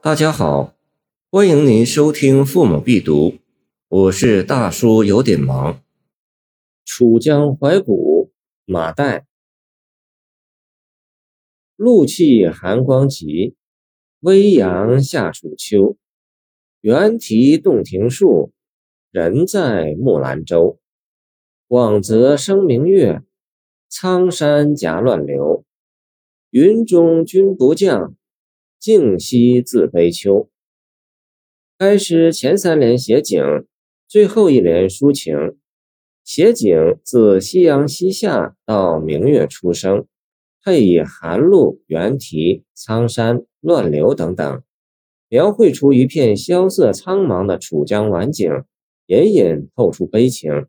大家好，欢迎您收听《父母必读》，我是大叔，有点忙。楚江怀古，马岱。露气寒光急，微阳下楚秋。猿啼洞庭树，人在木兰舟。广泽生明月，苍山夹乱流。云中君不降。静息自悲秋。该诗前三联写景，最后一联抒情。写景自夕阳西下到明月初升，配以寒露、猿啼、苍山、乱流等等，描绘出一片萧瑟苍茫的楚江晚景，隐隐透出悲情。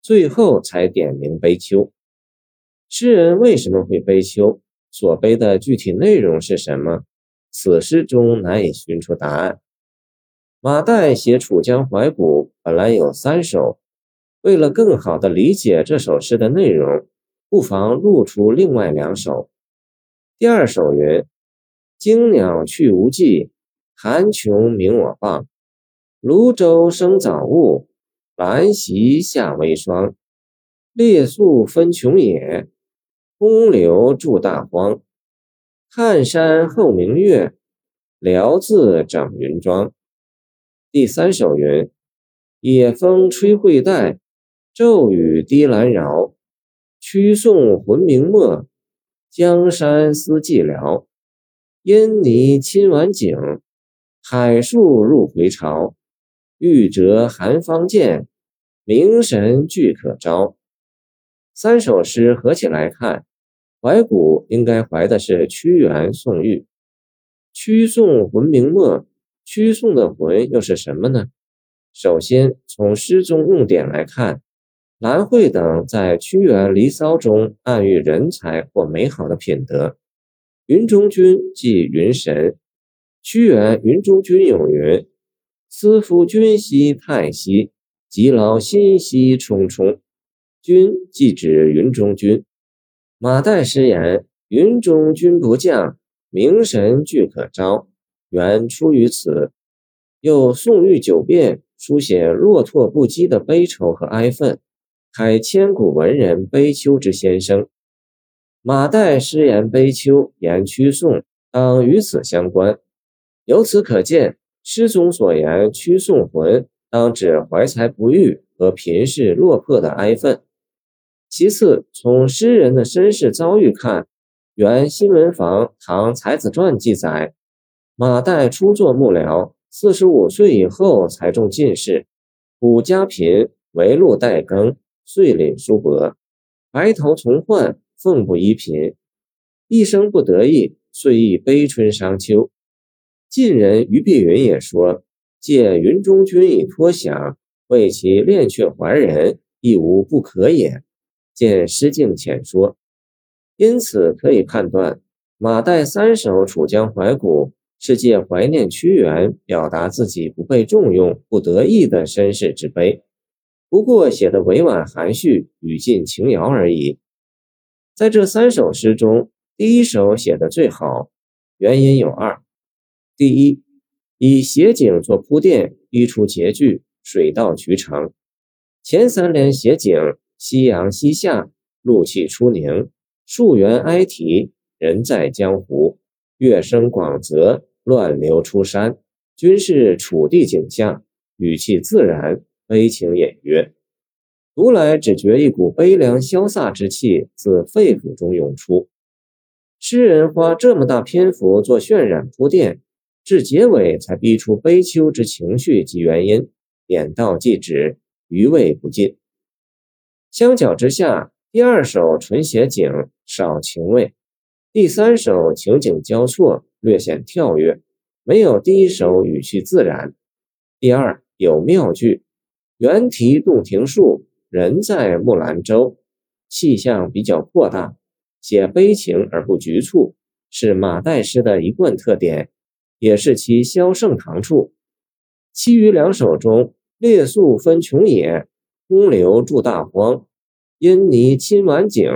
最后才点明悲秋。诗人为什么会悲秋？所悲的具体内容是什么？此诗中难以寻出答案。马岱写《楚江怀古》本来有三首，为了更好地理解这首诗的内容，不妨录出另外两首。第二首云：“惊鸟去无迹，寒茕鸣我傍。庐州生早雾，兰席下微霜。列宿分穷野，空流住大荒。”汉山后明月，辽自整云庄。第三首云：野风吹会带，骤雨滴兰饶。曲送魂明没，江山思寂寥。烟泥侵晚景，海树入回潮。玉折寒芳剑，明神俱可招。三首诗合起来看。怀古应该怀的是屈原宋玉，屈宋魂明没，屈宋的魂又是什么呢？首先从诗中用典来看，兰蕙等在屈原《离骚》中暗喻人才或美好的品德。云中君即云神，屈原《云中君》有云：“思夫君兮太息，极劳心兮忡忡。”君即指云中君。马岱诗言：“云中君不降，明神俱可招。”原出于此。又宋玉九变书写落拓不羁的悲愁和哀愤，开千古文人悲秋之先声。马岱诗言悲秋，言屈宋，当与此相关。由此可见，诗中所言屈宋魂，当指怀才不遇和贫士落魄的哀愤。其次，从诗人的身世遭遇看，原新闻坊《唐才子传》记载，马岱初作幕僚，四十五岁以后才中进士，古家贫，为禄待耕，遂领书帛，白头从宦，奉不依贫，一生不得意，遂亦悲春伤秋。晋人于碧云也说：“借云中君以托想，为其恋却怀人，亦无不可也。”见诗境浅说，因此可以判断，马岱三首《楚江怀古》是借怀念屈原，表达自己不被重用、不得意的身世之悲。不过写的委婉含蓄，语尽情遥而已。在这三首诗中，第一首写的最好，原因有二：第一，以写景做铺垫，逼出结句，水到渠成。前三联写景。夕阳西下，露气初凝，树猿哀啼，人在江湖。月升广泽，乱流出山，均是楚地景象，语气自然，悲情隐约。读来只觉一股悲凉潇洒之气自肺腑中涌出。诗人花这么大篇幅做渲染铺垫，至结尾才逼出悲秋之情绪及原因，点到即止，余味不尽。相较之下，第二首纯写景，少情味；第三首情景交错，略显跳跃，没有第一首语气自然。第二有妙句，猿啼洞庭树，人在木兰舟，气象比较扩大，写悲情而不局促，是马代诗的一贯特点，也是其萧盛唐处。其余两首中，列宿分穷野。空流住大荒，因泥侵晚景，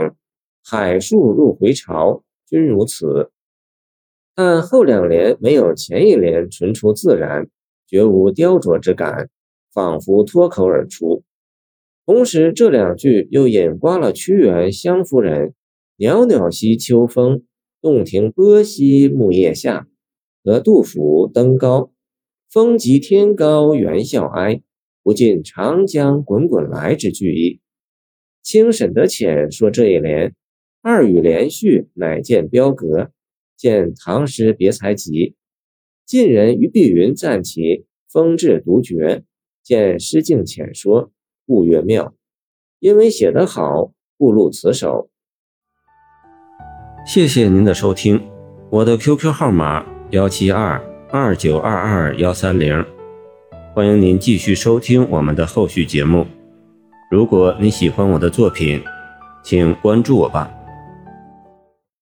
海树入回潮，均如此。但后两联没有前一联纯出自然，绝无雕琢之感，仿佛脱口而出。同时，这两句又引刮了屈原湘夫人“袅袅兮秋风，洞庭波兮木叶下”和杜甫“登高，风急天高猿啸哀，不尽长江滚滚来”之句意。清沈德潜说这一联二语连续，乃见标格。见《唐诗别才集》，晋人于碧云赞其风致独绝。见《诗境浅说》，故曰妙。因为写得好，故录此首。谢谢您的收听，我的 QQ 号码幺七二二九二二幺三零，欢迎您继续收听我们的后续节目。如果你喜欢我的作品，请关注我吧。